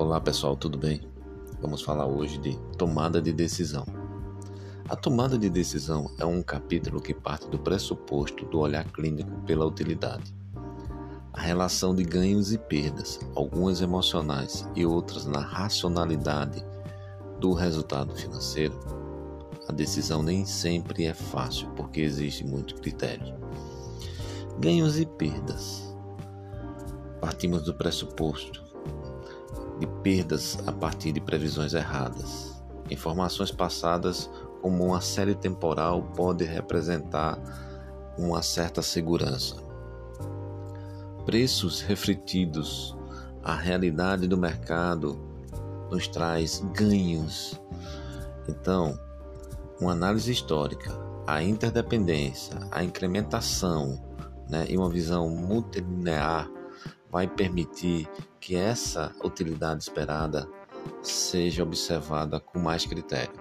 Olá pessoal, tudo bem? Vamos falar hoje de tomada de decisão. A tomada de decisão é um capítulo que parte do pressuposto do olhar clínico pela utilidade. A relação de ganhos e perdas, algumas emocionais e outras na racionalidade do resultado financeiro. A decisão nem sempre é fácil porque existe muito critério. Ganhos e perdas. Partimos do pressuposto de perdas a partir de previsões erradas. Informações passadas como uma série temporal pode representar uma certa segurança. Preços refletidos a realidade do mercado nos traz ganhos. Então, uma análise histórica, a interdependência, a incrementação né, e uma visão multilinear vai permitir que essa utilidade esperada seja observada com mais critério.